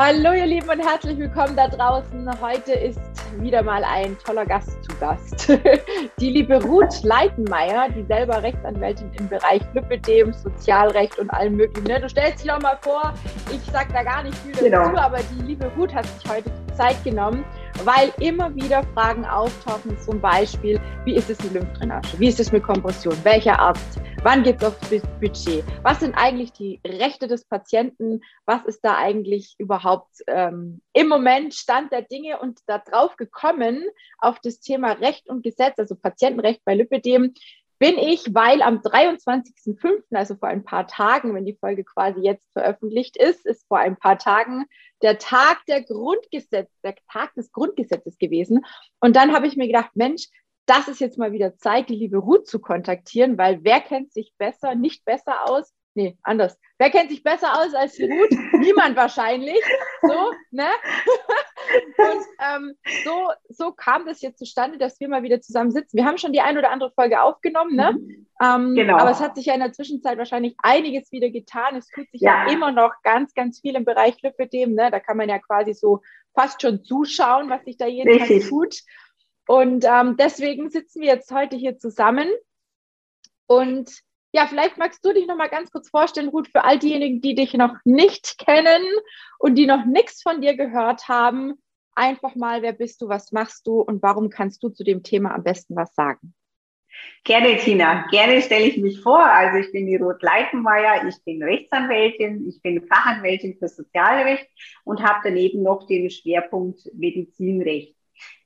Hallo ihr Lieben und herzlich willkommen da draußen. Heute ist wieder mal ein toller Gast zu Gast. Die liebe Ruth Leitenmeier, die selber Rechtsanwältin im Bereich Lipidem, Sozialrecht und allem möglichen. Ne? Du stellst dich noch mal vor, ich sage da gar nicht viel dazu, genau. aber die liebe Ruth hat sich heute Zeit genommen, weil immer wieder Fragen auftauchen, zum Beispiel, wie ist es mit Lymphdrainage? Wie ist es mit Kompression? Welcher Arzt? Wann geht es aufs Budget? Was sind eigentlich die Rechte des Patienten? Was ist da eigentlich überhaupt ähm, im Moment Stand der Dinge und darauf gekommen, auf das Thema Recht und Gesetz, also Patientenrecht bei Lipidem, bin ich, weil am 23.05., also vor ein paar Tagen, wenn die Folge quasi jetzt veröffentlicht ist, ist vor ein paar Tagen der Tag der Grundgesetz, der Tag des Grundgesetzes gewesen. Und dann habe ich mir gedacht, Mensch, das ist jetzt mal wieder Zeit, die liebe Ruth zu kontaktieren, weil wer kennt sich besser, nicht besser aus? Nee, anders. Wer kennt sich besser aus als Ruth? Niemand wahrscheinlich. So, ne? Und ähm, so, so kam das jetzt zustande, dass wir mal wieder zusammen sitzen. Wir haben schon die ein oder andere Folge aufgenommen, ne? Mhm. Ähm, genau. Aber es hat sich ja in der Zwischenzeit wahrscheinlich einiges wieder getan. Es tut sich ja, ja immer noch ganz, ganz viel im Bereich Lipidem. Ne? Da kann man ja quasi so fast schon zuschauen, was sich da jeden Richtig. Tag tut. Und ähm, deswegen sitzen wir jetzt heute hier zusammen. Und ja, vielleicht magst du dich noch mal ganz kurz vorstellen, Ruth, für all diejenigen, die dich noch nicht kennen und die noch nichts von dir gehört haben. Einfach mal, wer bist du, was machst du und warum kannst du zu dem Thema am besten was sagen? Gerne, Tina. Gerne stelle ich mich vor. Also ich bin die Ruth Leitenmeier, ich bin Rechtsanwältin, ich bin Fachanwältin für Sozialrecht und habe daneben noch den Schwerpunkt Medizinrecht.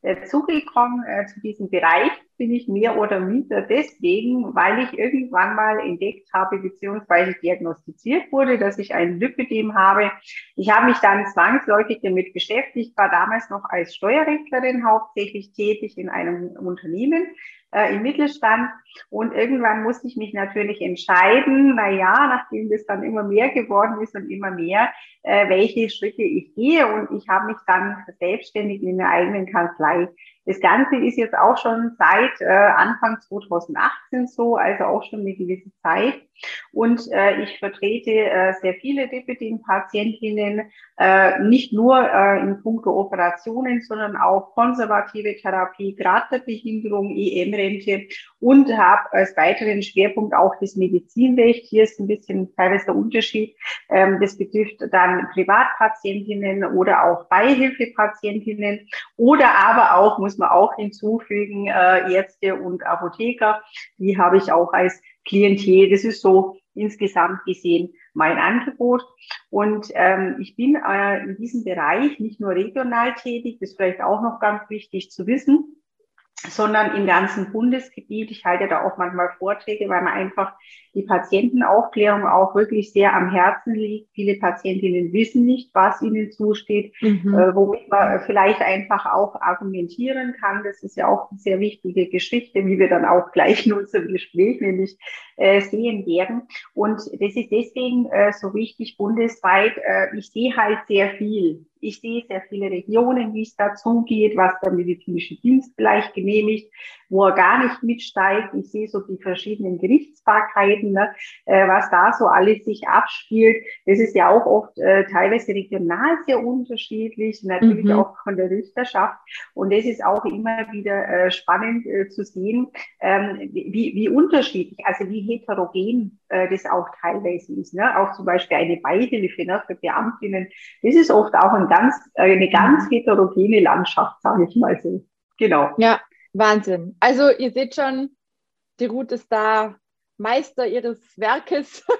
Dazugekommen äh, zu diesem Bereich bin ich mehr oder minder deswegen, weil ich irgendwann mal entdeckt habe beziehungsweise diagnostiziert wurde, dass ich ein Lipidem habe. Ich habe mich dann zwangsläufig damit beschäftigt, war damals noch als Steuerrechtlerin hauptsächlich tätig in einem Unternehmen äh, im Mittelstand. Und irgendwann musste ich mich natürlich entscheiden, na ja, nachdem das dann immer mehr geworden ist und immer mehr, äh, welche Schritte ich gehe. Und ich habe mich dann selbstständig in der eigenen Kanzlei das Ganze ist jetzt auch schon seit äh, Anfang 2018 so, also auch schon eine gewisse Zeit. Und äh, ich vertrete äh, sehr viele Lipidem-Patientinnen, äh, nicht nur äh, in puncto Operationen, sondern auch konservative Therapie, Graterbehinderung, EM-Rente und habe als weiteren Schwerpunkt auch das Medizinrecht. Hier ist ein bisschen teilweise der Unterschied. Ähm, das betrifft dann Privatpatientinnen oder auch Beihilfepatientinnen oder aber auch, muss man auch hinzufügen, äh, Ärzte und Apotheker. Die habe ich auch als Klientel. Das ist so insgesamt gesehen mein Angebot. Und ähm, ich bin äh, in diesem Bereich nicht nur regional tätig, das ist vielleicht auch noch ganz wichtig zu wissen, sondern im ganzen Bundesgebiet. Ich halte da auch manchmal Vorträge, weil man einfach die Patientenaufklärung auch wirklich sehr am Herzen liegt. Viele Patientinnen wissen nicht, was ihnen zusteht, mhm. äh, womit man vielleicht einfach auch argumentieren kann. Das ist ja auch eine sehr wichtige Geschichte, wie wir dann auch gleich in unserem Gespräch nämlich äh, sehen werden. Und das ist deswegen äh, so wichtig bundesweit. Ich sehe halt sehr viel. Ich sehe sehr viele Regionen, wie es dazugeht, was der medizinische Dienst vielleicht genehmigt, wo er gar nicht mitsteigt. Ich sehe so die verschiedenen Gerichtsbarkeiten, ne, äh, was da so alles sich abspielt. Das ist ja auch oft äh, teilweise regional sehr unterschiedlich, natürlich mhm. auch von der Richterschaft. Und das ist auch immer wieder äh, spannend äh, zu sehen, ähm, wie, wie unterschiedlich, also wie heterogen äh, das auch teilweise ist. Ne? Auch zum Beispiel eine Beihilfe ne, für Beamtinnen. Das ist oft auch ein ganz, äh, eine ganz heterogene Landschaft, sage ich mal so. Genau. Ja, Wahnsinn. Also ihr seht schon, die Ruth ist da Meister ihres Werkes.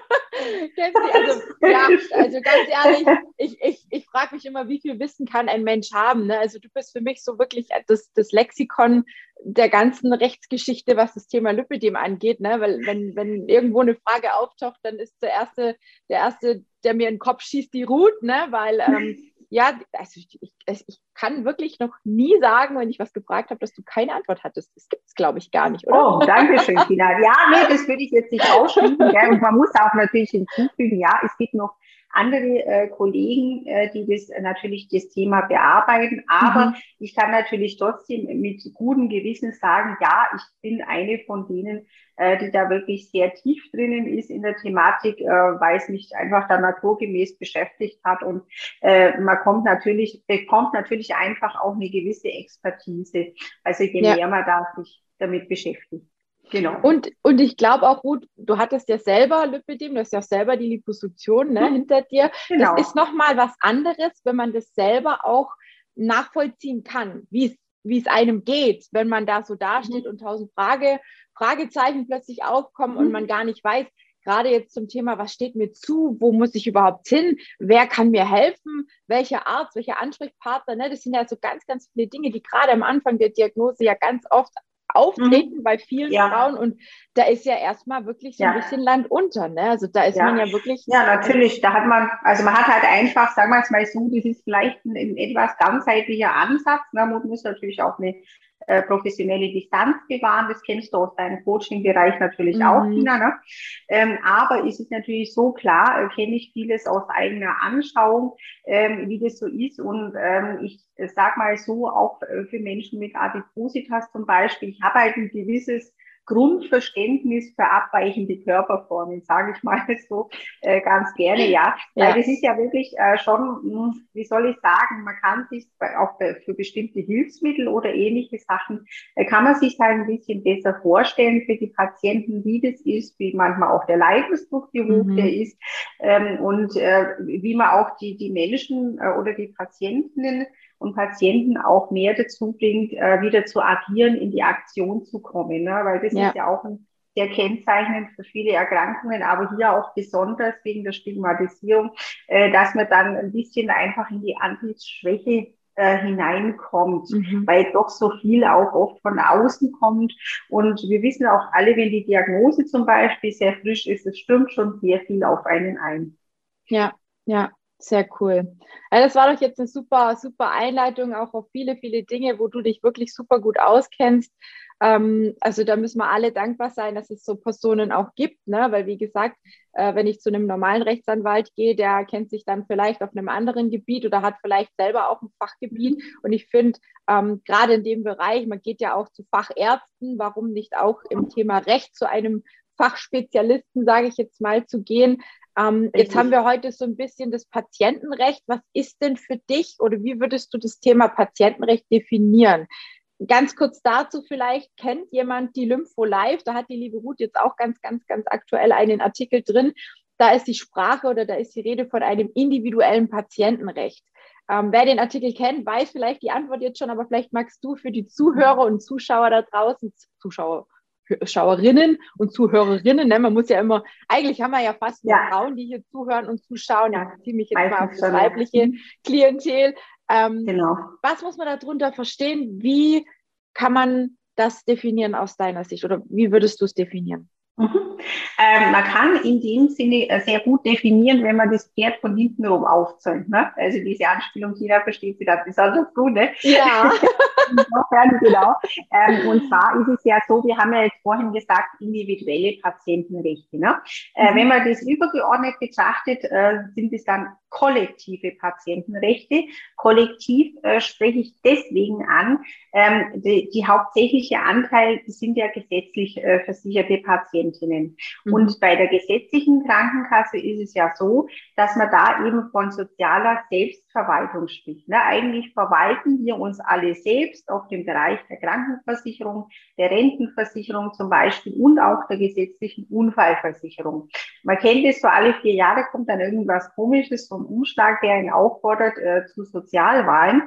also, ja, also ganz ehrlich, ich, ich, ich frage mich immer, wie viel Wissen kann ein Mensch haben? Ne? Also du bist für mich so wirklich das, das Lexikon der ganzen Rechtsgeschichte, was das Thema Lipidem angeht. Ne? Weil wenn, wenn irgendwo eine Frage auftaucht, dann ist der erste, der erste, der mir in den Kopf schießt, die Ruth, ne? weil ähm, ja, also ich, ich, kann wirklich noch nie sagen, wenn ich was gefragt habe, dass du keine Antwort hattest. Das gibt es, glaube ich, gar nicht, oder? Oh, danke schön, Tina. Ja, nee, das würde ich jetzt nicht ausschließen. Gell? Und man muss auch natürlich hinzufügen, ja, es gibt noch andere äh, Kollegen, äh, die das äh, natürlich das Thema bearbeiten. Aber mhm. ich kann natürlich trotzdem mit gutem Gewissen sagen, ja, ich bin eine von denen, äh, die da wirklich sehr tief drinnen ist in der Thematik, äh, weil es mich einfach da naturgemäß beschäftigt hat. Und äh, man kommt natürlich, bekommt natürlich einfach auch eine gewisse Expertise. Also je ja. mehr man da sich damit beschäftigt. Genau. Und, und ich glaube auch, Ruth, du hattest ja selber Lipidem, du hast ja auch selber die Liposuktion ne, mhm. hinter dir. Genau. Das ist nochmal was anderes, wenn man das selber auch nachvollziehen kann, wie es einem geht, wenn man da so dasteht mhm. und tausend Frage, Fragezeichen plötzlich aufkommen mhm. und man gar nicht weiß, gerade jetzt zum Thema, was steht mir zu, wo muss ich überhaupt hin, wer kann mir helfen, welcher Arzt, welcher Ansprechpartner, ne? das sind ja so ganz, ganz viele Dinge, die gerade am Anfang der Diagnose ja ganz oft auftreten mhm. bei vielen ja. Frauen und da ist ja erstmal wirklich so ein bisschen Land unter, ne? Also da ist ja. man ja wirklich. Ja, natürlich. Da hat man, also man hat halt einfach, sagen wir es mal so, das ist vielleicht ein, ein etwas ganzheitlicher Ansatz. Ne? Man muss natürlich auch eine äh, professionelle Distanz bewahren. Das kennst du aus deinem Coaching-Bereich natürlich mhm. auch, Tina. Ne? Ähm, aber ist es natürlich so klar, äh, kenne ich vieles aus eigener Anschauung, ähm, wie das so ist. Und ähm, ich äh, sag mal so, auch äh, für Menschen mit Adipositas zum Beispiel, ich habe halt ein gewisses Grundverständnis für abweichende Körperformen, sage ich mal so äh, ganz gerne, ja. ja. Weil das ist ja wirklich äh, schon, hm, wie soll ich sagen, man kann sich auch für bestimmte Hilfsmittel oder ähnliche Sachen, äh, kann man sich halt ein bisschen besser vorstellen für die Patienten, wie das ist, wie manchmal auch der Leidensdruck, wie hoch mhm. der ist ähm, und äh, wie man auch die, die Menschen äh, oder die Patientinnen und Patienten auch mehr dazu bringt, äh, wieder zu agieren, in die Aktion zu kommen. Ne? Weil das ja. ist ja auch ein sehr kennzeichnend für viele Erkrankungen, aber hier auch besonders wegen der Stigmatisierung, äh, dass man dann ein bisschen einfach in die Antriebsschwäche äh, hineinkommt, mhm. weil doch so viel auch oft von außen kommt. Und wir wissen auch alle, wenn die Diagnose zum Beispiel sehr frisch ist, es stürmt schon sehr viel auf einen ein. Ja, ja. Sehr cool. Ja, das war doch jetzt eine super, super Einleitung auch auf viele, viele Dinge, wo du dich wirklich super gut auskennst. Ähm, also da müssen wir alle dankbar sein, dass es so Personen auch gibt, ne? weil wie gesagt, äh, wenn ich zu einem normalen Rechtsanwalt gehe, der kennt sich dann vielleicht auf einem anderen Gebiet oder hat vielleicht selber auch ein Fachgebiet. Und ich finde, ähm, gerade in dem Bereich, man geht ja auch zu Fachärzten, warum nicht auch im Thema Recht zu einem Fachspezialisten, sage ich jetzt mal, zu gehen. Ähm, jetzt haben wir heute so ein bisschen das Patientenrecht. Was ist denn für dich oder wie würdest du das Thema Patientenrecht definieren? Ganz kurz dazu vielleicht, kennt jemand die Lympho Live? Da hat die liebe Ruth jetzt auch ganz, ganz, ganz aktuell einen Artikel drin. Da ist die Sprache oder da ist die Rede von einem individuellen Patientenrecht. Ähm, wer den Artikel kennt, weiß vielleicht die Antwort jetzt schon, aber vielleicht magst du für die Zuhörer und Zuschauer da draußen, Zuschauer, Schauerinnen und Zuhörerinnen. Ne? Man muss ja immer, eigentlich haben wir ja fast nur ja. Frauen, die hier zuhören und zuschauen. Ja, ich beziehe mich jetzt mal auf das weibliche Klientel. Ähm, genau. Was muss man darunter verstehen? Wie kann man das definieren aus deiner Sicht oder wie würdest du es definieren? Mhm. Ähm, man kann in dem Sinne äh, sehr gut definieren, wenn man das Pferd von hinten rum aufzäumt. Ne? Also diese Anspielung, Tina versteht sie da besonders gut. Ne? Ja. genau. Ähm, und zwar ist es ja so, wir haben ja jetzt vorhin gesagt, individuelle Patientenrechte. Ne? Äh, mhm. Wenn man das übergeordnet betrachtet, äh, sind es dann kollektive Patientenrechte. Kollektiv äh, spreche ich deswegen an, ähm, die, die, hauptsächliche Anteil sind ja gesetzlich äh, versicherte Patientinnen. Mhm. Und bei der gesetzlichen Krankenkasse ist es ja so, dass man da eben von sozialer Selbstverwaltung spricht. Ne? Eigentlich verwalten wir uns alle selbst auf dem Bereich der Krankenversicherung, der Rentenversicherung zum Beispiel und auch der gesetzlichen Unfallversicherung. Man kennt es so alle vier Jahre kommt dann irgendwas Komisches, so ein Umschlag, der ihn auffordert äh, zu Sozialwahlen.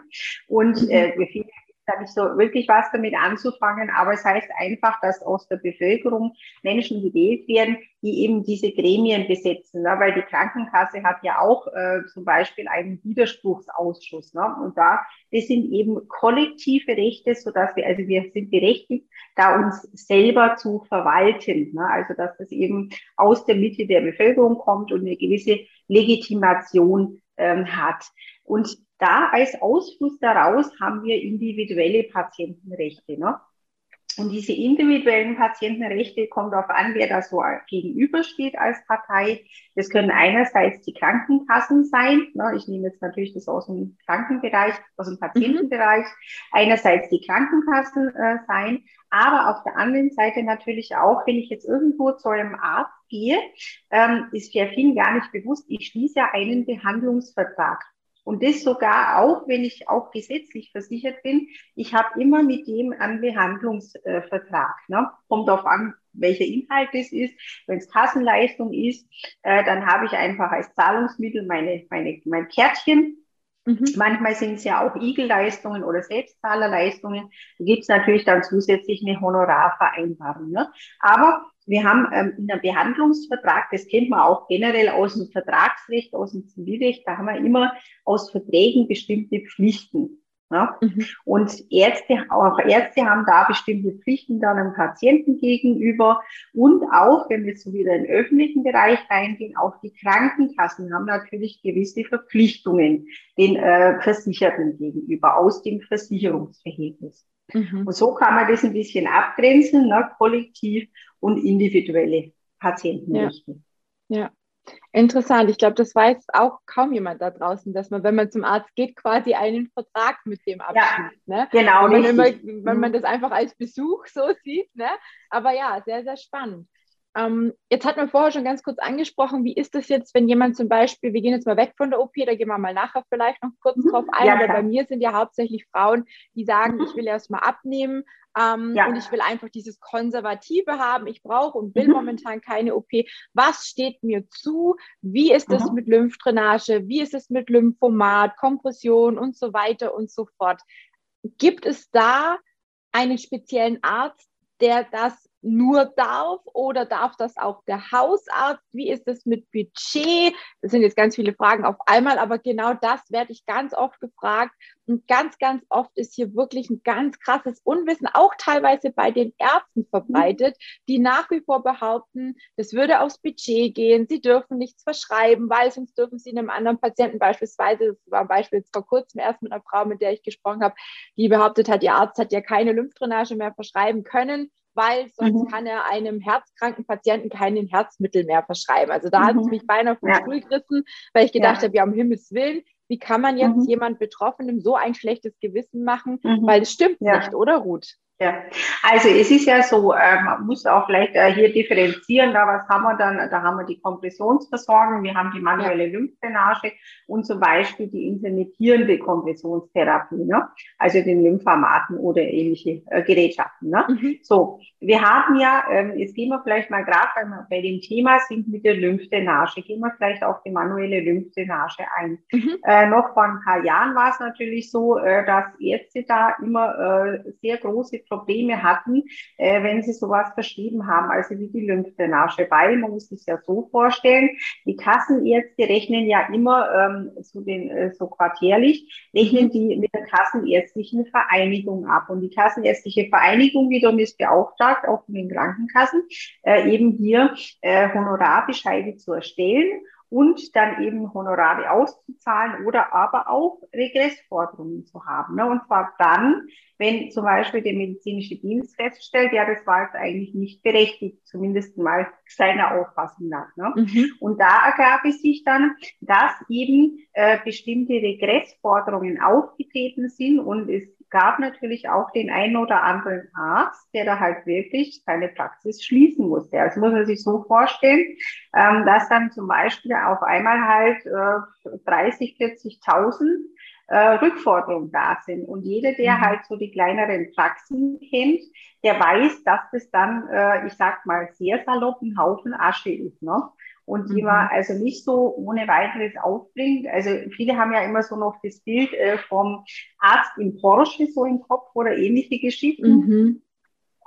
Und mhm. äh, wir finden da nicht so wirklich was damit anzufangen, aber es heißt einfach, dass aus der Bevölkerung Menschen gewählt werden, die eben diese Gremien besetzen, ne? weil die Krankenkasse hat ja auch äh, zum Beispiel einen Widerspruchsausschuss. Ne? Und da, das sind eben kollektive Rechte, so dass wir, also wir sind berechtigt, da uns selber zu verwalten. Ne? Also dass das eben aus der Mitte der Bevölkerung kommt und eine gewisse Legitimation ähm, hat. Und da als Ausfluss daraus haben wir individuelle Patientenrechte. Ne? Und diese individuellen Patientenrechte kommt darauf an, wer da so gegenübersteht als Partei. Das können einerseits die Krankenkassen sein. Ne, ich nehme jetzt natürlich das aus dem Krankenbereich, aus dem Patientenbereich. Einerseits die Krankenkassen äh, sein, aber auf der anderen Seite natürlich auch, wenn ich jetzt irgendwo zu einem Arzt gehe, ähm, ist ja vielen gar nicht bewusst, ich schließe ja einen Behandlungsvertrag. Und das sogar auch, wenn ich auch gesetzlich versichert bin, ich habe immer mit dem einen Behandlungsvertrag. Ne? Kommt darauf an, welcher Inhalt es ist. Wenn es Kassenleistung ist, äh, dann habe ich einfach als Zahlungsmittel meine, meine, mein Kärtchen. Mhm. Manchmal sind es ja auch Igelleistungen oder Selbstzahlerleistungen. Da gibt es natürlich dann zusätzlich eine Honorarvereinbarung. Ne? Aber wir haben ähm, in einem Behandlungsvertrag, das kennt man auch generell aus dem Vertragsrecht, aus dem Zivilrecht, da haben wir immer aus Verträgen bestimmte Pflichten. Ja? Mhm. Und Ärzte, auch Ärzte haben da bestimmte Pflichten dann einem Patienten gegenüber. Und auch, wenn wir so wieder in den öffentlichen Bereich reingehen, auch die Krankenkassen haben natürlich gewisse Verpflichtungen den äh, Versicherten gegenüber aus dem Versicherungsverhältnis. Mhm. Und so kann man das ein bisschen abgrenzen, ne, kollektiv und individuelle Patientenrechte. Ja. ja. Interessant. Ich glaube, das weiß auch kaum jemand da draußen, dass man, wenn man zum Arzt geht, quasi einen Vertrag mit dem abschließt. Ja, ne? Genau. Wenn man, immer, wenn man mhm. das einfach als Besuch so sieht. Ne? Aber ja, sehr, sehr spannend. Ähm, jetzt hat man vorher schon ganz kurz angesprochen, wie ist das jetzt, wenn jemand zum Beispiel, wir gehen jetzt mal weg von der OP, da gehen wir mal nachher vielleicht noch kurz mhm. drauf ein, ja, aber bei mir sind ja hauptsächlich Frauen, die sagen, mhm. ich will erst mal abnehmen ähm, ja. und ich will einfach dieses Konservative haben, ich brauche und will mhm. momentan keine OP. Was steht mir zu? Wie ist es mhm. mit Lymphdrainage? Wie ist es mit Lymphomat, Kompression und so weiter und so fort? Gibt es da einen speziellen Arzt, der das nur darf oder darf das auch der Hausarzt? Wie ist es mit Budget? Das sind jetzt ganz viele Fragen auf einmal, aber genau das werde ich ganz oft gefragt. Und ganz, ganz oft ist hier wirklich ein ganz krasses Unwissen, auch teilweise bei den Ärzten verbreitet, die nach wie vor behaupten, das würde aufs Budget gehen, sie dürfen nichts verschreiben, weil sonst dürfen sie einem anderen Patienten beispielsweise, das war ein Beispiel jetzt vor kurzem erst mit einer Frau, mit der ich gesprochen habe, die behauptet hat, ihr Arzt hat ja keine Lymphdrainage mehr verschreiben können weil sonst mhm. kann er einem herzkranken Patienten keinen Herzmittel mehr verschreiben. Also da mhm. hat es mich beinahe vom ja. Stuhl gerissen, weil ich gedacht ja. habe, ja, um Himmels Willen, wie kann man jetzt mhm. jemand Betroffenem so ein schlechtes Gewissen machen? Mhm. Weil es stimmt ja. nicht, oder Ruth? Ja, also es ist ja so, äh, man muss auch vielleicht äh, hier differenzieren, da was haben wir dann, da haben wir die Kompressionsversorgung, wir haben die manuelle. Lymphdrainage und zum Beispiel die intermittierende Kompressionstherapie, ne? also den Lymphamaten oder ähnliche äh, Gerätschaften. Ne? Mhm. So, wir haben ja, ähm, jetzt gehen wir vielleicht mal gerade, weil wir bei dem Thema sind mit der Lymphdrainage, gehen wir vielleicht auf die manuelle Lymphdrainage ein. Mhm. Äh, noch vor ein paar Jahren war es natürlich so, dass Ärzte da immer äh, sehr große Probleme hatten, äh, wenn sie sowas verschrieben haben, also wie die Lymphdrainage. Weil man muss sich ja so vorstellen, die Kassenärzte rechnen ja immer ähm, zu den äh, so quartärlich, rechnen die mit der Kassenärztlichen Vereinigung ab. Und die Kassenärztliche Vereinigung wiederum ist beauftragt, auch von den Krankenkassen, äh, eben hier äh, Honorarbescheide zu erstellen und dann eben Honorare auszuzahlen oder aber auch Regressforderungen zu haben. Ne? Und zwar dann, wenn zum Beispiel der medizinische Dienst feststellt, ja, das war jetzt eigentlich nicht berechtigt, zumindest mal seiner Auffassung nach. Ne? Mhm. Und da ergab es sich dann, dass eben äh, bestimmte Regressforderungen aufgetreten sind und es gab natürlich auch den einen oder anderen Arzt, der da halt wirklich seine Praxis schließen musste. Also muss man sich so vorstellen, ähm, dass dann zum Beispiel auf einmal halt äh, 30, 40.000 äh, Rückforderungen da sind. Und jeder, der mhm. halt so die kleineren Praxen kennt, der weiß, dass das dann, äh, ich sag mal, sehr salopp ein Haufen Asche ist. Ne? Und die man mhm. also nicht so ohne weiteres aufbringt. Also viele haben ja immer so noch das Bild äh, vom Arzt im Porsche so im Kopf oder ähnliche Geschichten. Mhm.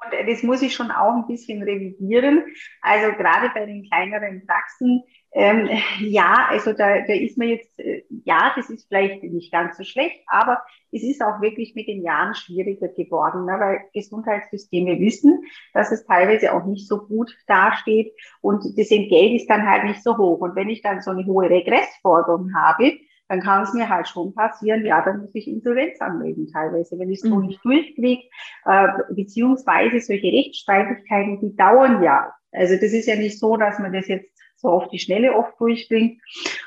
Und äh, das muss ich schon auch ein bisschen revidieren. Also gerade bei den kleineren Praxen ähm, ja, also da, da ist man jetzt, äh, ja, das ist vielleicht nicht ganz so schlecht, aber es ist auch wirklich mit den Jahren schwieriger geworden, ne, weil Gesundheitssysteme wissen, dass es teilweise auch nicht so gut dasteht und das Entgelt ist dann halt nicht so hoch. Und wenn ich dann so eine hohe Regressforderung habe, dann kann es mir halt schon passieren, ja, dann muss ich Insolvenz anmelden teilweise, wenn ich es so mhm. nicht durchkriege, äh, beziehungsweise solche Rechtsstreitigkeiten, die dauern ja. Also das ist ja nicht so, dass man das jetzt so auf die Schnelle oft durchbringt.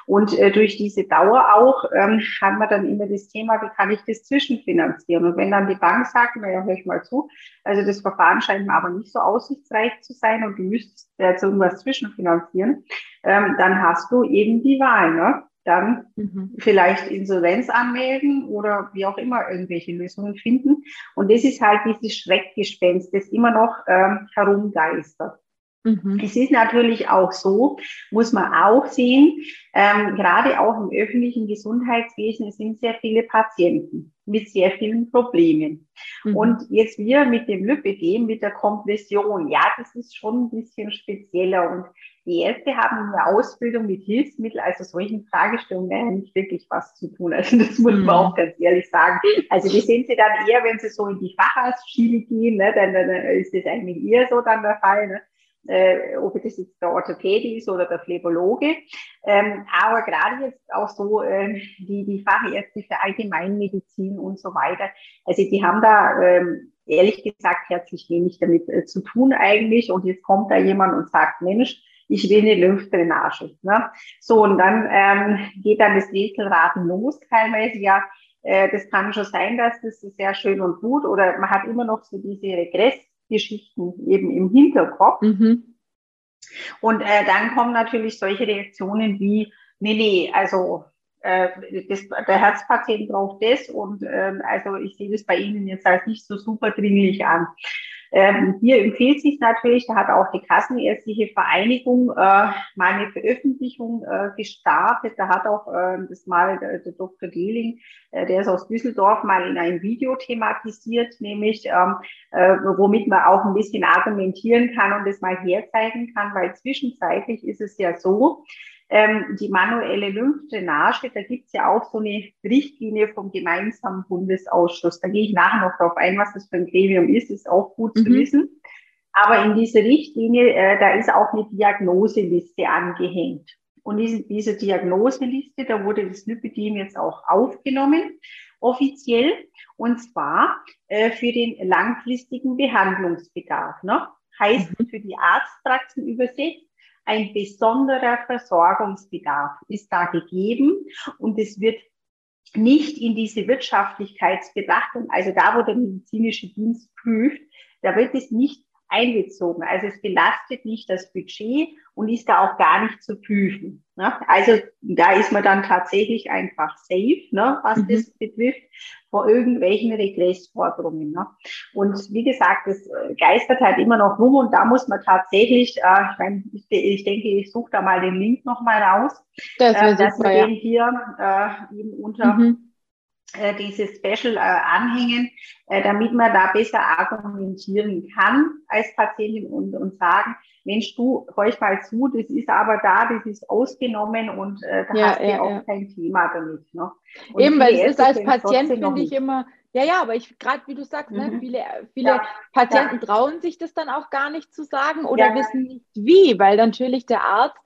Und äh, durch diese Dauer auch ähm, hat man dann immer das Thema, wie kann ich das zwischenfinanzieren? Und wenn dann die Bank sagt, naja, hör ich mal zu, also das Verfahren scheint mir aber nicht so aussichtsreich zu sein und du müsstest jetzt irgendwas zwischenfinanzieren, ähm, dann hast du eben die Wahl, ne? Dann mhm. vielleicht Insolvenz anmelden oder wie auch immer irgendwelche Lösungen finden. Und das ist halt dieses Schreckgespenst, das immer noch ähm, herumgeistert. Mhm. Es ist natürlich auch so, muss man auch sehen, ähm, gerade auch im öffentlichen Gesundheitswesen sind sehr viele Patienten mit sehr vielen Problemen. Mhm. Und jetzt wir mit dem Lipidem, mit der Kompression, ja, das ist schon ein bisschen spezieller. Und die Ärzte haben eine Ausbildung mit Hilfsmitteln, also solchen Fragestellungen nicht wirklich was zu tun. Also das muss man mhm. auch ganz ehrlich sagen. Also die sind sie dann eher, wenn sie so in die Facharztschiene gehen, ne, dann, dann ist das eigentlich eher so dann der Fall. Ne? Äh, ob das jetzt der Orthopäde ist oder der Phlebologe. Ähm, aber gerade jetzt auch so äh, die, die Fachärzte für Allgemeinmedizin und so weiter. Also die haben da ähm, ehrlich gesagt herzlich wenig damit äh, zu tun eigentlich. Und jetzt kommt da jemand und sagt, Mensch, ich will eine Lymphdrainage. Ne? So, und dann ähm, geht dann das Rätselraten los teilweise. Ja, äh, das kann schon sein, dass das sehr schön und gut oder man hat immer noch so diese Regress Geschichten eben im Hinterkopf. Mhm. Und äh, dann kommen natürlich solche Reaktionen wie, nee, nee, also äh, das, der Herzpatient braucht das und äh, also ich sehe das bei Ihnen jetzt als nicht so super dringlich an. Ähm, hier empfiehlt sich natürlich, da hat auch die Kassenärztliche Vereinigung äh, mal eine Veröffentlichung äh, gestartet. Da hat auch äh, das mal der, der Dr. Dehling, äh, der ist aus Düsseldorf, mal in einem Video thematisiert, nämlich ähm, äh, womit man auch ein bisschen argumentieren kann und das mal herzeigen kann, weil zwischenzeitlich ist es ja so, ähm, die manuelle Lymphdrainage, da gibt es ja auch so eine Richtlinie vom gemeinsamen Bundesausschuss. Da gehe ich nachher noch darauf ein, was das für ein Gremium ist, ist auch gut mhm. zu wissen. Aber in dieser Richtlinie, äh, da ist auch eine Diagnoseliste angehängt. Und diese, diese Diagnoseliste, da wurde das Lipidem jetzt auch aufgenommen, offiziell, und zwar äh, für den langfristigen Behandlungsbedarf. Ne? Heißt mhm. für die Arztpraxen übersetzt, ein besonderer Versorgungsbedarf ist da gegeben. Und es wird nicht in diese Wirtschaftlichkeitsbetrachtung, also da, wo der medizinische Dienst prüft, da wird es nicht einbezogen. Also es belastet nicht das Budget und ist da auch gar nicht zu prüfen. Ne? Also da ist man dann tatsächlich einfach safe, ne, was mhm. das betrifft, vor irgendwelchen Regressforderungen. Ne? Und wie gesagt, das äh, geistert halt immer noch rum und da muss man tatsächlich, äh, ich, ich, denke, ich suche da mal den Link nochmal raus, das äh, dass super, wir ja. den hier äh, eben unter mhm dieses Special äh, anhängen, äh, damit man da besser argumentieren kann als Patientin und, und sagen, Mensch, du, horch mal zu, das ist aber da, das ist ausgenommen und äh, da ja, hast du ja, auch ja. kein Thema damit. Ne? Eben, weil es ist als Patient, finde ich immer, ja, ja, aber ich, gerade wie du sagst, ne, mhm. viele, viele ja, Patienten trauen sich das dann auch gar nicht zu sagen oder wissen nicht wie, weil natürlich der Arzt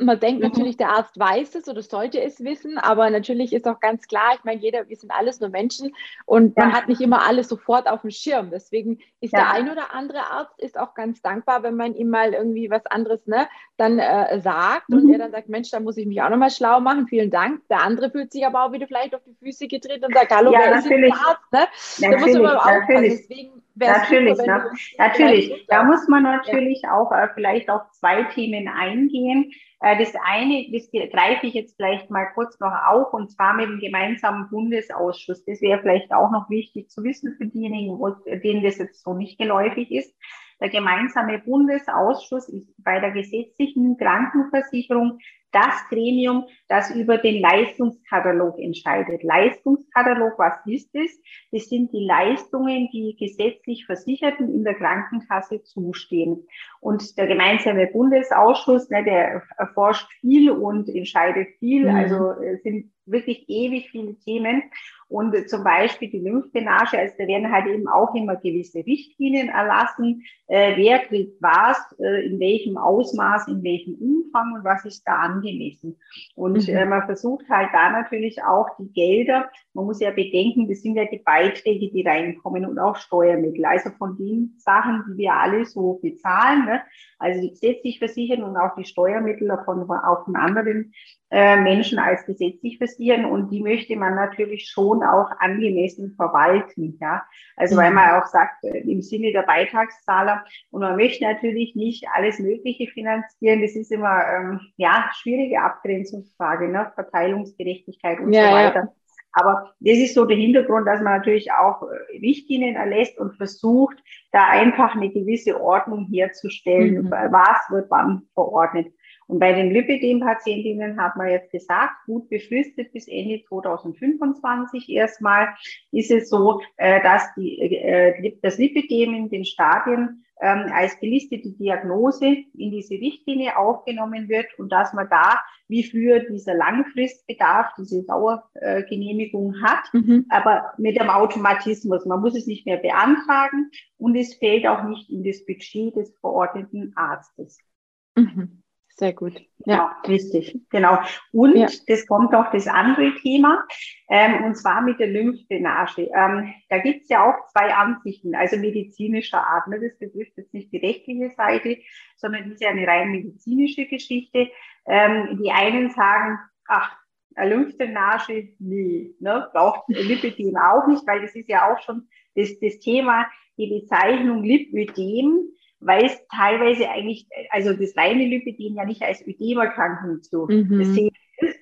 man denkt mhm. natürlich, der Arzt weiß es oder sollte es wissen, aber natürlich ist auch ganz klar, ich meine, jeder, wir sind alles nur Menschen und ja. man hat nicht immer alles sofort auf dem Schirm. Deswegen ist ja. der ein oder andere Arzt ist auch ganz dankbar, wenn man ihm mal irgendwie was anderes ne, dann äh, sagt mhm. und er dann sagt, Mensch, da muss ich mich auch nochmal schlau machen, vielen Dank. Der andere fühlt sich aber auch wieder vielleicht auf die Füße getreten und sagt, hallo, ja, wer ist der Arzt? Ne? Da muss man aufpassen. Deswegen natürlich, super, ne? natürlich. Da muss man natürlich ja. auch äh, vielleicht auf zwei Themen eingehen. Äh, das eine, das greife ich jetzt vielleicht mal kurz noch auf, und zwar mit dem gemeinsamen Bundesausschuss. Das wäre vielleicht auch noch wichtig zu wissen für diejenigen, denen das jetzt so nicht geläufig ist. Der gemeinsame Bundesausschuss ist bei der gesetzlichen Krankenversicherung das Gremium, das über den Leistungskatalog entscheidet. Leistungskatalog, was ist es? Das sind die Leistungen, die gesetzlich Versicherten in der Krankenkasse zustehen. Und der gemeinsame Bundesausschuss, ne, der erforscht viel und entscheidet viel. Mhm. Also es sind wirklich ewig viele Themen. Und zum Beispiel die Lymphdrainage, also da werden halt eben auch immer gewisse Richtlinien erlassen, äh, wer kriegt was, äh, in welchem Ausmaß, in welchem Umfang und was ist da angemessen. Und mhm. äh, man versucht halt da natürlich auch die Gelder, man muss ja bedenken, das sind ja die Beiträge, die reinkommen und auch Steuermittel. Also von den Sachen, die wir alle so bezahlen, ne? also die gesetzlich versichern und auch die Steuermittel von, auch von anderen äh, Menschen als gesetzlich versichern und die möchte man natürlich schon auch angemessen verwalten. Ja? Also weil mhm. man auch sagt, äh, im Sinne der Beitragszahler und man möchte natürlich nicht alles Mögliche finanzieren. Das ist immer ähm, ja schwierige Abgrenzungsfrage, ne? Verteilungsgerechtigkeit und ja, so weiter. Ja. Aber das ist so der Hintergrund, dass man natürlich auch äh, Richtlinien erlässt und versucht, da einfach eine gewisse Ordnung herzustellen, mhm. was wird wann verordnet. Und bei den Lipidem-Patientinnen hat man jetzt gesagt, gut befristet bis Ende 2025 erstmal ist es so, äh, dass die, äh, das Lipidem in den Stadien ähm, als gelistete Diagnose in diese Richtlinie aufgenommen wird und dass man da wie früher dieser Langfristbedarf, diese Dauergenehmigung hat, mhm. aber mit dem Automatismus. Man muss es nicht mehr beantragen und es fällt auch nicht in das Budget des verordneten Arztes. Mhm. Sehr gut. Ja, genau, richtig. Genau. Und ja. das kommt auch das andere Thema, ähm, und zwar mit der Lymphdrainage. Ähm, da gibt es ja auch zwei Ansichten, also medizinischer Art. Ne? Das betrifft jetzt nicht die rechtliche Seite, sondern das ist ja eine rein medizinische Geschichte. Ähm, die einen sagen, ach, eine Lymphdrainage, nee, ne? braucht Lipidem auch nicht, weil das ist ja auch schon das, das Thema, die Bezeichnung Lipödem weil es teilweise eigentlich, also das reine Lipidem ja nicht als Ödemerkrankung zu mhm. sehen ist.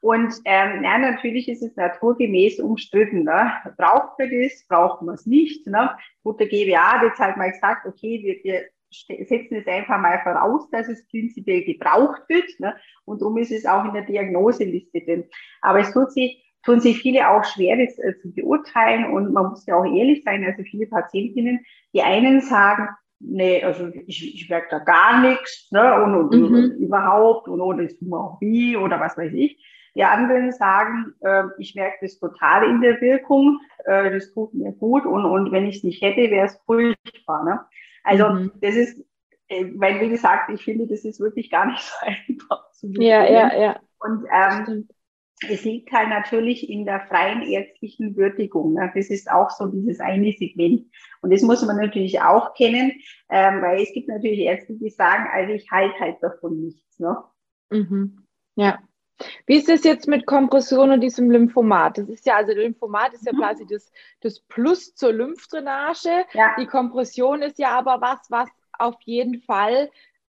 Und ähm, ja, natürlich ist es naturgemäß umstritten. Ne? Braucht man das? Braucht man es nicht? Ne? Gut, der GWA hat jetzt halt mal gesagt, okay, wir, wir setzen es einfach mal voraus, dass es prinzipiell gebraucht wird. Ne? Und darum ist es auch in der Diagnoseliste drin. Aber es tut sich tun sich viele auch schwer, das äh, zu beurteilen. Und man muss ja auch ehrlich sein, also viele Patientinnen, die einen sagen, nee, also ich, ich merke da gar nichts, ne, und, und, mhm. und überhaupt, und auch wie, oder was weiß ich. Die anderen sagen, äh, ich merke das total in der Wirkung, äh, das tut mir gut, und, und wenn ich es nicht hätte, wäre es furchtbar, ne. Also, mhm. das ist, äh, weil, wie gesagt, ich finde, das ist wirklich gar nicht so einfach zu Ja, ja, ja. Und ähm, es liegt halt natürlich in der freien ärztlichen Würdigung. Ne? Das ist auch so dieses eine Segment. Und das muss man natürlich auch kennen, ähm, weil es gibt natürlich Ärzte, die sagen, also ich halte halt davon nichts. Ne? Mhm. Ja. Wie ist es jetzt mit Kompression und diesem Lymphomat? Das ist ja, also Lymphomat ist ja mhm. quasi das, das Plus zur Lymphdrainage. Ja. Die Kompression ist ja aber was, was auf jeden Fall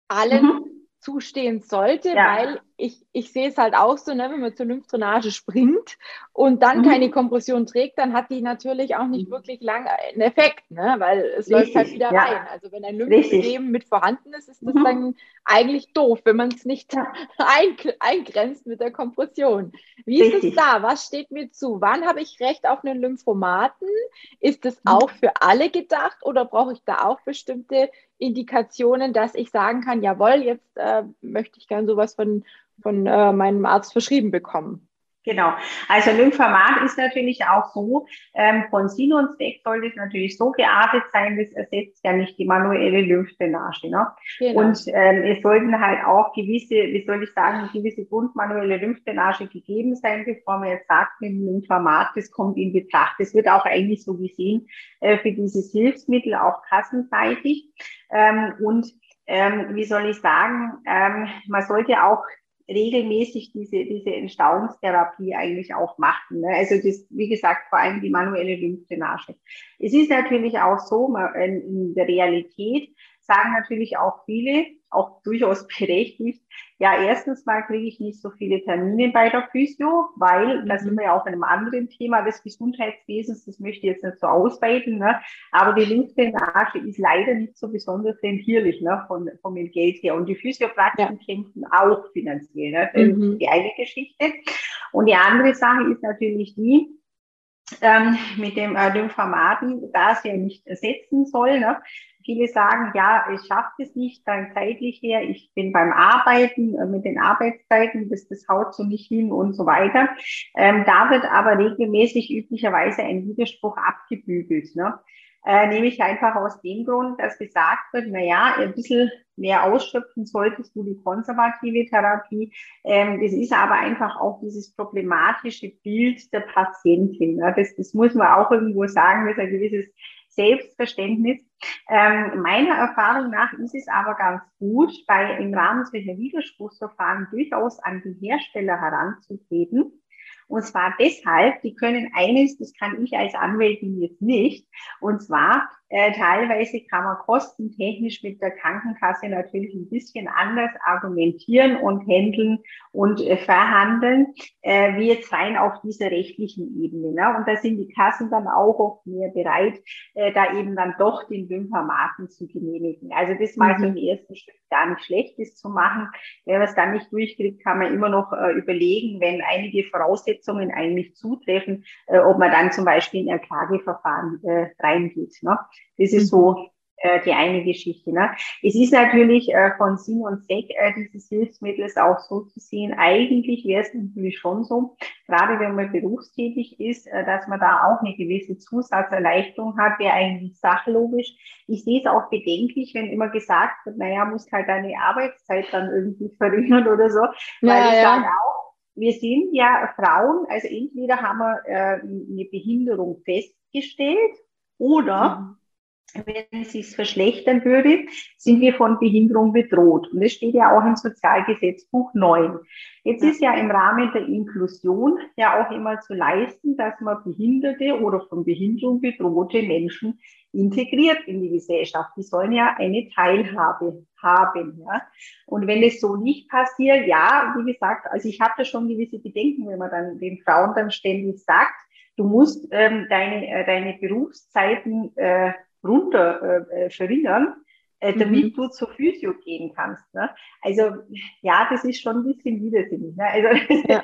allen mhm. zustehen sollte, ja. weil ich, ich sehe es halt auch so, ne, wenn man zur Lymphdrainage springt und dann mhm. keine Kompression trägt, dann hat die natürlich auch nicht mhm. wirklich lange einen Effekt, ne, weil es Richtig, läuft halt wieder ja. rein. Also wenn ein Lymphsystem mit vorhanden ist, ist das mhm. dann eigentlich doof, wenn man es nicht ein, eingrenzt mit der Kompression. Wie Richtig. ist es da? Was steht mir zu? Wann habe ich Recht auf einen Lymphomaten? Ist es mhm. auch für alle gedacht oder brauche ich da auch bestimmte Indikationen, dass ich sagen kann, jawohl, jetzt äh, möchte ich gerne sowas von von äh, meinem Arzt verschrieben bekommen. Genau. Also Lymphomat ist natürlich auch so, ähm, von Sinn und Zweck soll das natürlich so geartet sein, das ersetzt ja nicht die manuelle Lymphdrainage. Ne? Genau. Und ähm, es sollten halt auch gewisse, wie soll ich sagen, gewisse grundmanuelle Lymphdrainage gegeben sein, bevor man jetzt sagt, mit dem Lymphomat, das kommt in Betracht. Das wird auch eigentlich so gesehen äh, für dieses Hilfsmittel auch kassenseitig. Ähm, und ähm, wie soll ich sagen, ähm, man sollte auch regelmäßig diese, diese Entstauungstherapie eigentlich auch machen. Ne? Also das, wie gesagt, vor allem die manuelle Lymphdrainage. Es ist natürlich auch so, in der Realität sagen natürlich auch viele, auch durchaus berechtigt, ja, erstens mal kriege ich nicht so viele Termine bei der Physio, weil, da sind wir ja auch in einem anderen Thema des Gesundheitswesens, das möchte ich jetzt nicht so ausweiten, ne? aber die Lymphdrainage ist leider nicht so besonders rentierlich ne? von, vom Geld her. Und die Physiopraxen ja. kämpfen auch finanziell. Ne? Das mhm. ist die eine Geschichte. Und die andere Sache ist natürlich die, ähm, mit dem äh, Lymphomaten, da es ja nicht ersetzen soll, ne, Viele sagen, ja, ich schaffe es nicht, dann zeitlich her, ich bin beim Arbeiten äh, mit den Arbeitszeiten, das, das haut so nicht hin und so weiter. Ähm, da wird aber regelmäßig üblicherweise ein Widerspruch abgebügelt. Ne? äh, nämlich einfach aus dem Grund, dass gesagt wird, na ja, ein bisschen mehr ausschöpfen solltest du die konservative Therapie. Ähm, ist aber einfach auch dieses problematische Bild der Patientin. Ne? Das, das muss man auch irgendwo sagen, das ist ein gewisses Selbstverständnis. Ähm, meiner Erfahrung nach ist es aber ganz gut, bei im Rahmen solcher Widerspruchsverfahren durchaus an die Hersteller heranzutreten und zwar deshalb, die können eines, das kann ich als Anwältin jetzt nicht, und zwar äh, teilweise kann man kostentechnisch mit der Krankenkasse natürlich ein bisschen anders argumentieren und handeln und äh, verhandeln, äh, wie jetzt rein auf dieser rechtlichen Ebene. Ne? Und da sind die Kassen dann auch oft mehr bereit, äh, da eben dann doch den Lymphamaten zu genehmigen. Also das mal mhm. so im ersten Schritt gar nicht schlecht ist zu machen. Wer das dann nicht durchkriegt, kann man immer noch äh, überlegen, wenn einige Voraussetzungen eigentlich zutreffen, äh, ob man dann zum Beispiel in ein Klageverfahren äh, reingeht. Ne? Das ist so mhm. äh, die eine Geschichte. Ne? Es ist natürlich äh, von Sinn und Zweck äh, dieses Hilfsmittels auch so zu sehen. Eigentlich wäre es natürlich schon so, gerade wenn man berufstätig ist, äh, dass man da auch eine gewisse Zusatzerleichterung hat, wäre eigentlich sachlogisch. Ich sehe es auch bedenklich, wenn immer gesagt wird, naja, muss halt deine Arbeitszeit dann irgendwie verringern oder so. Weil ja, ich ja. sage auch, wir sind ja Frauen, also entweder haben wir äh, eine Behinderung festgestellt oder mhm wenn es sich verschlechtern würde, sind wir von Behinderung bedroht. Und das steht ja auch im Sozialgesetzbuch 9. Jetzt ist ja im Rahmen der Inklusion ja auch immer zu leisten, dass man behinderte oder von Behinderung bedrohte Menschen integriert in die Gesellschaft. Die sollen ja eine Teilhabe haben. Ja? Und wenn es so nicht passiert, ja, wie gesagt, also ich habe da schon gewisse Bedenken, wenn man dann den Frauen dann ständig sagt, du musst ähm, deine, äh, deine Berufszeiten äh, runter äh, äh, verringern, äh, damit mhm. du zur Physio gehen kannst. Ne? Also ja, das ist schon ein bisschen widersinnig. Ne? Also, ja,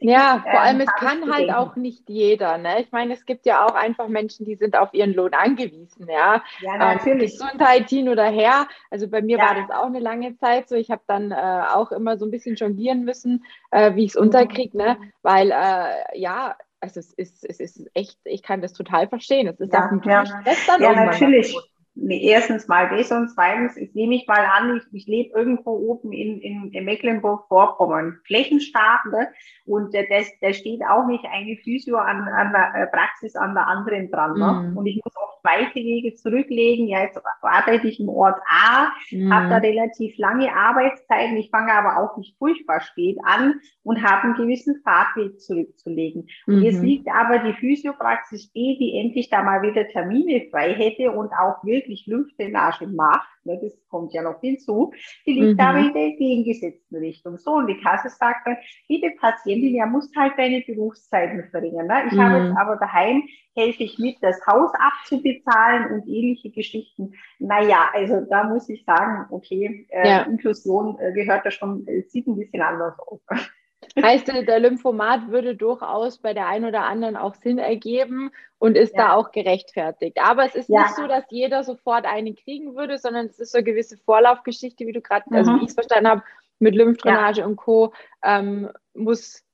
ja vor allem es kann halt auch nicht jeder. Ne? Ich meine, es gibt ja auch einfach Menschen, die sind auf ihren Lohn angewiesen. Ja, ja ähm, natürlich. Ähm, Gesundheit hin oder her. Also bei mir ja. war das auch eine lange Zeit so. Ich habe dann äh, auch immer so ein bisschen jonglieren müssen, äh, wie ich es unterkriege, ne? Mhm. weil äh, ja, also es ist, es ist echt, ich kann das total verstehen. Es ist ja, auch ja. Stress ja, natürlich. Nee, erstens mal das und zweitens, ich nehme mich mal an, ich, ich lebe irgendwo oben in, in, in Mecklenburg-Vorpommern, Flächenstark, ne? und äh, das, da steht auch nicht eine Physio an, an der äh, Praxis an der anderen dran. Ne? Mhm. Und ich muss auch weite Wege zurücklegen. Ja, jetzt arbeite ich im Ort A, mhm. habe da relativ lange Arbeitszeiten. Ich fange aber auch nicht furchtbar spät an und habe einen gewissen Fahrtweg zurückzulegen. Und mhm. jetzt liegt aber die Physiopraxis B, die endlich da mal wieder Termine frei hätte und auch wirklich Lymphdrainage macht ne, das kommt ja noch hinzu, die liegt mhm. aber in der entgegengesetzten Richtung. So, und die Kasse sagt dann, liebe Patientin, ja, musst halt deine Berufszeiten verringern. Ne? Ich mhm. habe jetzt aber daheim, helfe ich mit, das Haus abzubezahlen und ähnliche Geschichten. Naja, also da muss ich sagen, okay, äh, ja. Inklusion äh, gehört da schon, äh, sieht ein bisschen anders aus. Heißt, der Lymphomat würde durchaus bei der einen oder anderen auch Sinn ergeben und ist ja. da auch gerechtfertigt. Aber es ist ja. nicht so, dass jeder sofort einen kriegen würde, sondern es ist so eine gewisse Vorlaufgeschichte, wie du gerade, also mhm. also wie ich es verstanden habe, mit Lymphdrainage ja. und Co. Ähm, muss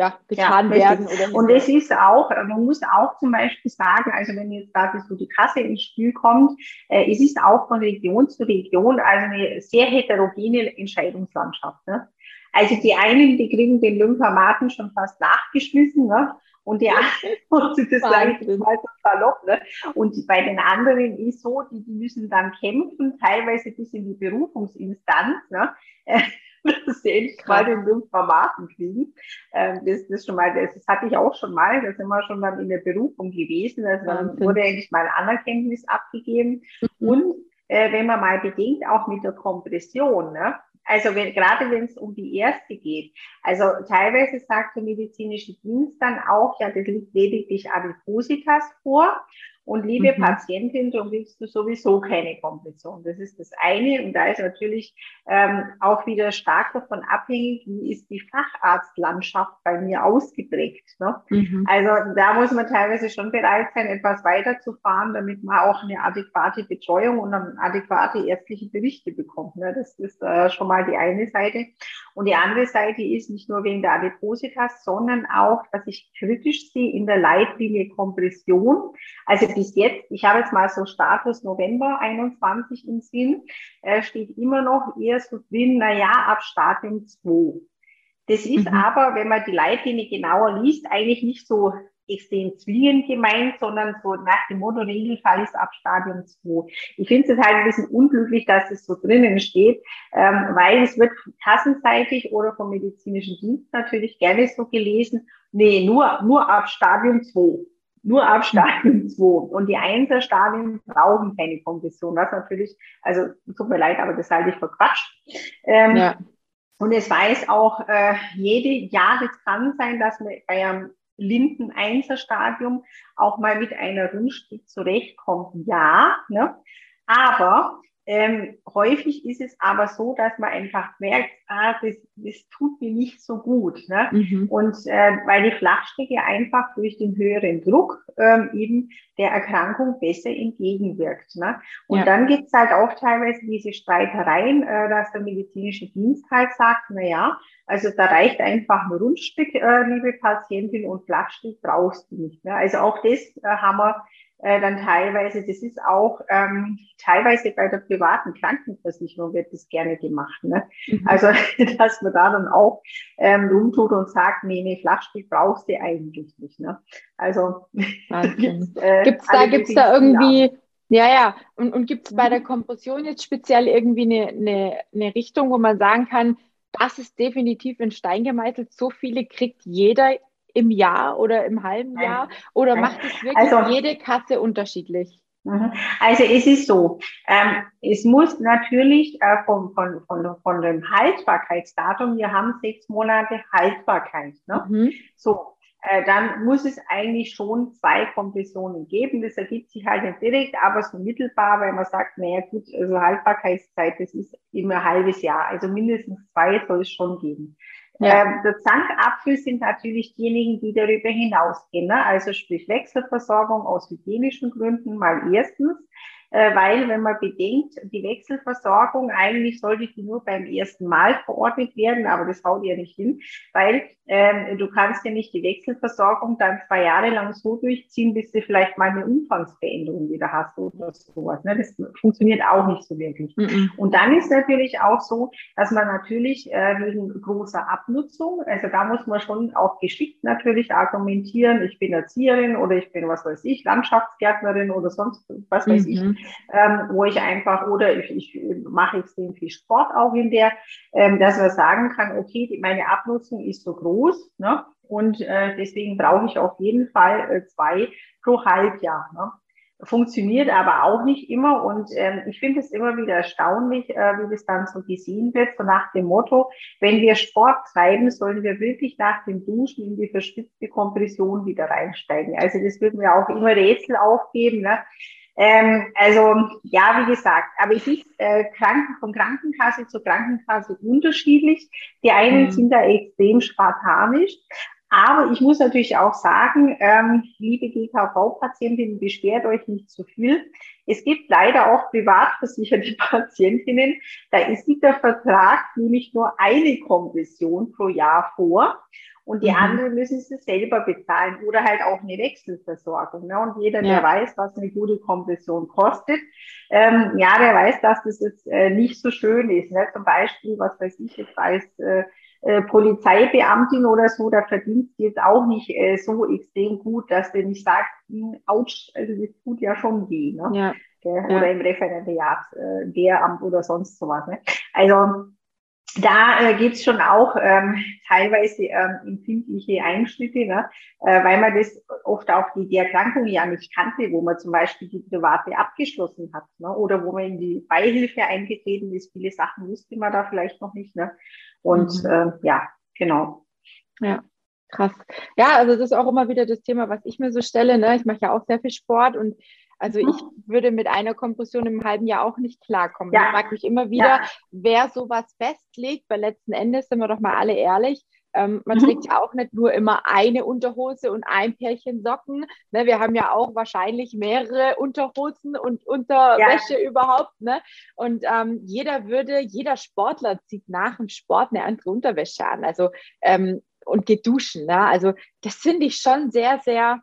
ja, getan werden. Oder und es ist auch, man muss auch zum Beispiel sagen, also wenn jetzt da so die Kasse ins Spiel kommt, äh, es ist auch von Region zu Region also eine sehr heterogene Entscheidungslandschaft. Ne? Also die einen, die kriegen den Lymphamaten schon fast nachgeschmissen, ne? Und die anderen, das sage ich mal so salopp, ne? Und bei den anderen ist so, die, die müssen dann kämpfen, teilweise bis in die Berufungsinstanz, ne? dass sie endlich mal den Lymphamaten kriegen. Ähm, das, das schon mal, das, das hatte ich auch schon mal, da sind wir schon dann in der Berufung gewesen, also dann wurde endlich mal Anerkenntnis abgegeben. Mhm. Und äh, wenn man mal bedenkt, auch mit der Kompression, ne? Also wenn, gerade wenn es um die erste geht. Also teilweise sagt der medizinische Dienst dann auch, ja, das liegt lediglich Adipositas vor. Und liebe mhm. Patientin, darum kriegst du sowieso keine Kompression. Das ist das eine. Und da ist natürlich ähm, auch wieder stark davon abhängig, wie ist die Facharztlandschaft bei mir ausgeprägt. Ne? Mhm. Also da muss man teilweise schon bereit sein, etwas weiterzufahren, damit man auch eine adäquate Betreuung und eine adäquate ärztliche Berichte bekommt. Ne? Das ist äh, schon mal die eine Seite. Und die andere Seite ist nicht nur wegen der Adipositas, sondern auch, dass ich kritisch sehe in der Leitlinie Kompression. Also bis jetzt, ich habe jetzt mal so Status November 21 im Sinn, äh, steht immer noch eher so drin, naja, ab Stadium 2. Das ist mhm. aber, wenn man die Leitlinie genauer liest, eigentlich nicht so extrem zwingend gemeint, sondern so nach dem Motto, Regelfall ist ab Stadium 2. Ich finde es halt ein bisschen unglücklich, dass es so drinnen steht, ähm, weil es wird kassenseitig oder vom medizinischen Dienst natürlich gerne so gelesen, nee, nur, nur ab Stadium 2. Nur ab Stadium 2. Und die Einzelstadien brauchen keine Kompression, was natürlich, also tut mir leid, aber das halte ich für Quatsch. Ähm, ja. Und es weiß auch äh, jede, ja, das kann sein, dass man bei einem Linden-Einser-Stadium auch mal mit einer Rundstück zurechtkommt. Ja, ne? aber ähm, häufig ist es aber so, dass man einfach merkt, ah, das, das tut mir nicht so gut. Ne? Mhm. Und äh, weil die Flachstrecke einfach durch den höheren Druck ähm, eben der Erkrankung besser entgegenwirkt. Ne? Und ja. dann gibt's halt auch teilweise diese Streitereien, äh, dass der medizinische Dienst halt sagt, na ja, also da reicht einfach ein Rundstück, äh, liebe Patientin, und Flachstück brauchst du nicht. Ne? Also auch das äh, haben wir äh, dann teilweise, das ist auch ähm, teilweise bei der privaten Krankenversicherung wird das gerne gemacht. Ne? Mhm. Also, dass man da dann auch ähm, rumtut und sagt, nee, nee, Flachstück brauchst du eigentlich nicht. Ne? Also gibt's, äh, gibt's da, gibt's da irgendwie, ja, ja, und, und gibt es bei der mhm. Kompression jetzt speziell irgendwie eine, eine, eine Richtung, wo man sagen kann, das ist definitiv in Stein gemeißelt, so viele kriegt jeder im Jahr oder im halben. Jahr? Oder macht es wirklich also, jede Kasse unterschiedlich? Mhm. Also es ist so, ähm, es muss natürlich äh, von, von, von, von dem Haltbarkeitsdatum, wir haben sechs Monate Haltbarkeit. Ne? Mhm. So, äh, dann muss es eigentlich schon zwei Kompressionen geben. Das ergibt sich halt nicht direkt, aber so mittelbar, weil man sagt, naja gut, also Haltbarkeitszeit, das ist immer ein halbes Jahr. Also mindestens zwei soll es schon geben. Ja. Ähm, der Zankapfel sind natürlich diejenigen, die darüber hinausgehen. Ne? Also sprich Wechselversorgung aus hygienischen Gründen mal erstens weil wenn man bedenkt, die Wechselversorgung, eigentlich sollte die nur beim ersten Mal verordnet werden, aber das haut ja nicht hin, weil ähm, du kannst ja nicht die Wechselversorgung dann zwei Jahre lang so durchziehen, bis du vielleicht mal eine Umfangsveränderung wieder hast oder sowas. Ne? Das funktioniert auch nicht so wirklich. Mhm. Und dann ist natürlich auch so, dass man natürlich äh, wegen großer Abnutzung, also da muss man schon auch geschickt natürlich argumentieren, ich bin Erzieherin oder ich bin, was weiß ich, Landschaftsgärtnerin oder sonst was weiß mhm. ich ähm, wo ich einfach, oder ich, ich mache extrem viel Sport auch in der, ähm, dass man sagen kann, okay, die, meine Abnutzung ist so groß, ne? Und äh, deswegen brauche ich auf jeden Fall äh, zwei pro Halbjahr. Ne? Funktioniert aber auch nicht immer und ähm, ich finde es immer wieder erstaunlich, äh, wie das dann so gesehen wird, so nach dem Motto, wenn wir Sport treiben, sollen wir wirklich nach dem Duschen in die verspitzte Kompression wieder reinsteigen. Also das wird mir auch immer Rätsel aufgeben. Ne? Ähm, also ja, wie gesagt, aber es ist äh, Kranken, von Krankenkasse zu Krankenkasse unterschiedlich. Die einen mhm. sind da extrem spartanisch. Aber ich muss natürlich auch sagen, ähm, liebe GKV-Patientinnen, beschwert euch nicht zu viel. Es gibt leider auch privat versicherte Patientinnen, da ist der Vertrag nämlich nur eine Kompression pro Jahr vor und die mhm. anderen müssen sie selber bezahlen oder halt auch eine Wechselversorgung. Ne? Und jeder, ja. der weiß, was eine gute Kompression kostet, ähm, ja, der weiß, dass das jetzt äh, nicht so schön ist. Ne? Zum Beispiel, was weiß ich jetzt als äh, äh, Polizeibeamtin oder so, da verdient sie jetzt auch nicht äh, so extrem gut, dass der nicht sagt, hm, ouch, also das tut ja schon weh. Ne? Ja. Oder ja. im Referendariat, äh, Lehramt oder sonst sowas. Ne? Also da äh, geht es schon auch ähm, teilweise ähm, empfindliche Einschnitte, ne? äh, weil man das oft auch die, die Erkrankung ja nicht kannte, wo man zum Beispiel die private abgeschlossen hat ne? oder wo man in die Beihilfe eingetreten ist. Viele Sachen wusste man da vielleicht noch nicht. Ne? Und mhm. äh, ja, genau. Ja. Krass. Ja, also das ist auch immer wieder das Thema, was ich mir so stelle. Ne? Ich mache ja auch sehr viel Sport und also mhm. ich würde mit einer Kompression im halben Jahr auch nicht klarkommen. Ja. Ich frage mich immer wieder, ja. wer sowas festlegt, weil letzten Endes sind wir doch mal alle ehrlich. Ähm, man mhm. trägt ja auch nicht nur immer eine Unterhose und ein Pärchen Socken. Ne, wir haben ja auch wahrscheinlich mehrere Unterhosen und Unterwäsche ja. überhaupt. Ne? Und ähm, jeder würde, jeder Sportler zieht nach dem Sport eine andere Unterwäsche an. Also ähm, und geht duschen. Ne? Also das finde ich schon sehr, sehr,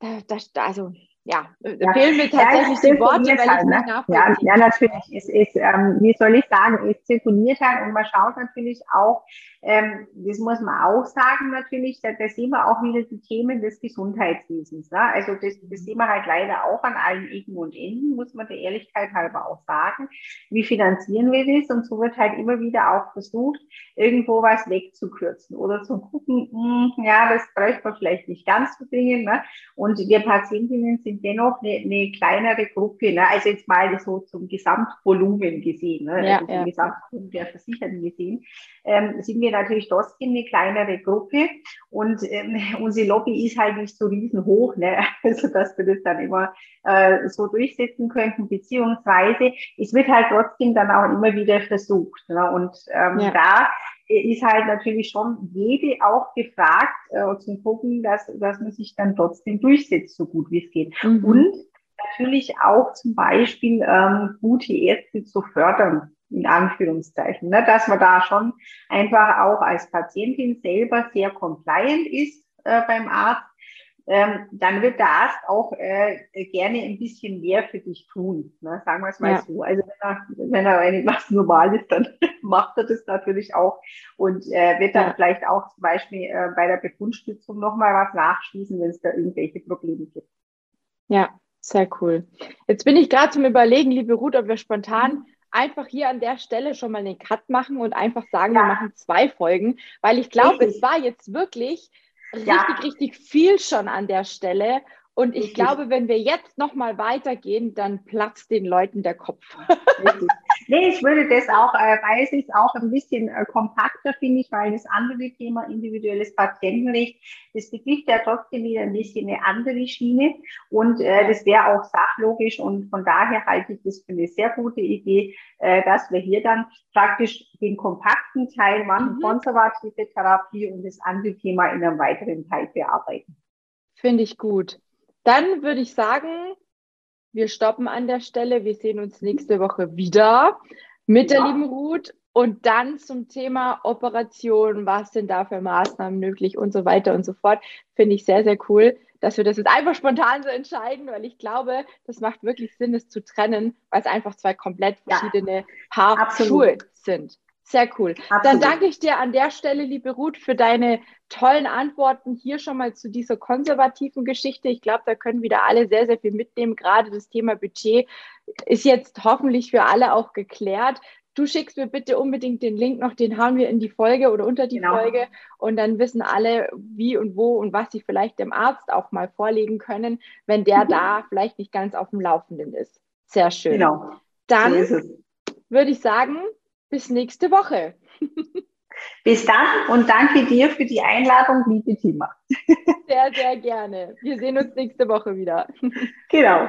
da, da, also ja, ja, fehlen mir tatsächlich ja, die Worte, weil halt, ne? ja, ja, natürlich. Es ist, ähm, wie soll ich sagen, es zirkuliert halt und man schaut natürlich auch, ähm, das muss man auch sagen natürlich, da, da sehen wir auch wieder die Themen des Gesundheitswesens. Ne? Also das, das sehen wir halt leider auch an allen Ecken und Enden, muss man der Ehrlichkeit halber auch sagen. Wie finanzieren wir das? Und so wird halt immer wieder auch versucht, irgendwo was wegzukürzen oder zu gucken, mh, hm, ja, das bräuchte man vielleicht nicht ganz so dringend. Ne? Und wir Patientinnen sind dennoch eine, eine kleinere Gruppe, ne? also jetzt mal so zum Gesamtvolumen gesehen, ne? Ja, also zum ja. Gesamtvolumen der Versicherten gesehen, ähm, sind wir natürlich trotzdem eine kleinere Gruppe und ähm, unsere Lobby ist halt nicht so riesenhoch, ne? also dass wir das dann immer äh, so durchsetzen könnten, beziehungsweise es wird halt trotzdem dann auch immer wieder versucht. Ne? Und ähm, ja. da ist halt natürlich schon jede auch gefragt, äh, zu gucken, dass, dass man sich dann trotzdem durchsetzt, so gut wie es geht. Mhm. Und natürlich auch zum Beispiel ähm, gute Ärzte zu fördern in Anführungszeichen, ne? dass man da schon einfach auch als Patientin selber sehr compliant ist äh, beim Arzt, ähm, dann wird der Arzt auch äh, gerne ein bisschen mehr für dich tun. Ne? Sagen wir es mal ja. so. Also wenn er, wenn er einiges normal ist, dann macht er das natürlich auch und äh, wird dann ja. vielleicht auch zum Beispiel äh, bei der Befundstützung nochmal was nachschließen, wenn es da irgendwelche Probleme gibt. Ja, sehr cool. Jetzt bin ich gerade zum Überlegen, liebe Ruth, ob wir spontan mhm einfach hier an der Stelle schon mal einen Cut machen und einfach sagen, ja. wir machen zwei Folgen, weil ich glaube, es war jetzt wirklich richtig, ja. richtig viel schon an der Stelle. Und ich Richtig. glaube, wenn wir jetzt nochmal weitergehen, dann platzt den Leuten der Kopf. Richtig. Nee, ich würde das auch, äh, weil es ist auch ein bisschen äh, kompakter, finde ich, weil das andere Thema individuelles Patientenrecht, das betrifft ja trotzdem wieder ein bisschen eine andere Schiene und äh, das wäre auch sachlogisch und von daher halte ich das für eine sehr gute Idee, äh, dass wir hier dann praktisch den kompakten Teil machen, mhm. konservative Therapie und das andere Thema in einem weiteren Teil bearbeiten. Finde ich gut. Dann würde ich sagen, wir stoppen an der Stelle. Wir sehen uns nächste Woche wieder mit ja. der lieben Ruth und dann zum Thema Operation, was sind da für Maßnahmen möglich und so weiter und so fort. Finde ich sehr, sehr cool, dass wir das jetzt einfach spontan so entscheiden, weil ich glaube, das macht wirklich Sinn, es zu trennen, weil es einfach zwei komplett verschiedene ja, Paar Schuhe sind. Sehr cool. Absolut. Dann danke ich dir an der Stelle, liebe Ruth, für deine tollen Antworten hier schon mal zu dieser konservativen Geschichte. Ich glaube, da können wieder alle sehr, sehr viel mitnehmen. Gerade das Thema Budget ist jetzt hoffentlich für alle auch geklärt. Du schickst mir bitte unbedingt den Link noch, den haben wir in die Folge oder unter die genau. Folge und dann wissen alle, wie und wo und was sie vielleicht dem Arzt auch mal vorlegen können, wenn der mhm. da vielleicht nicht ganz auf dem Laufenden ist. Sehr schön. Genau. Dann so würde ich sagen, bis nächste Woche. Bis dann und danke dir für die Einladung, liebe Tima. Sehr, sehr gerne. Wir sehen uns nächste Woche wieder. Genau.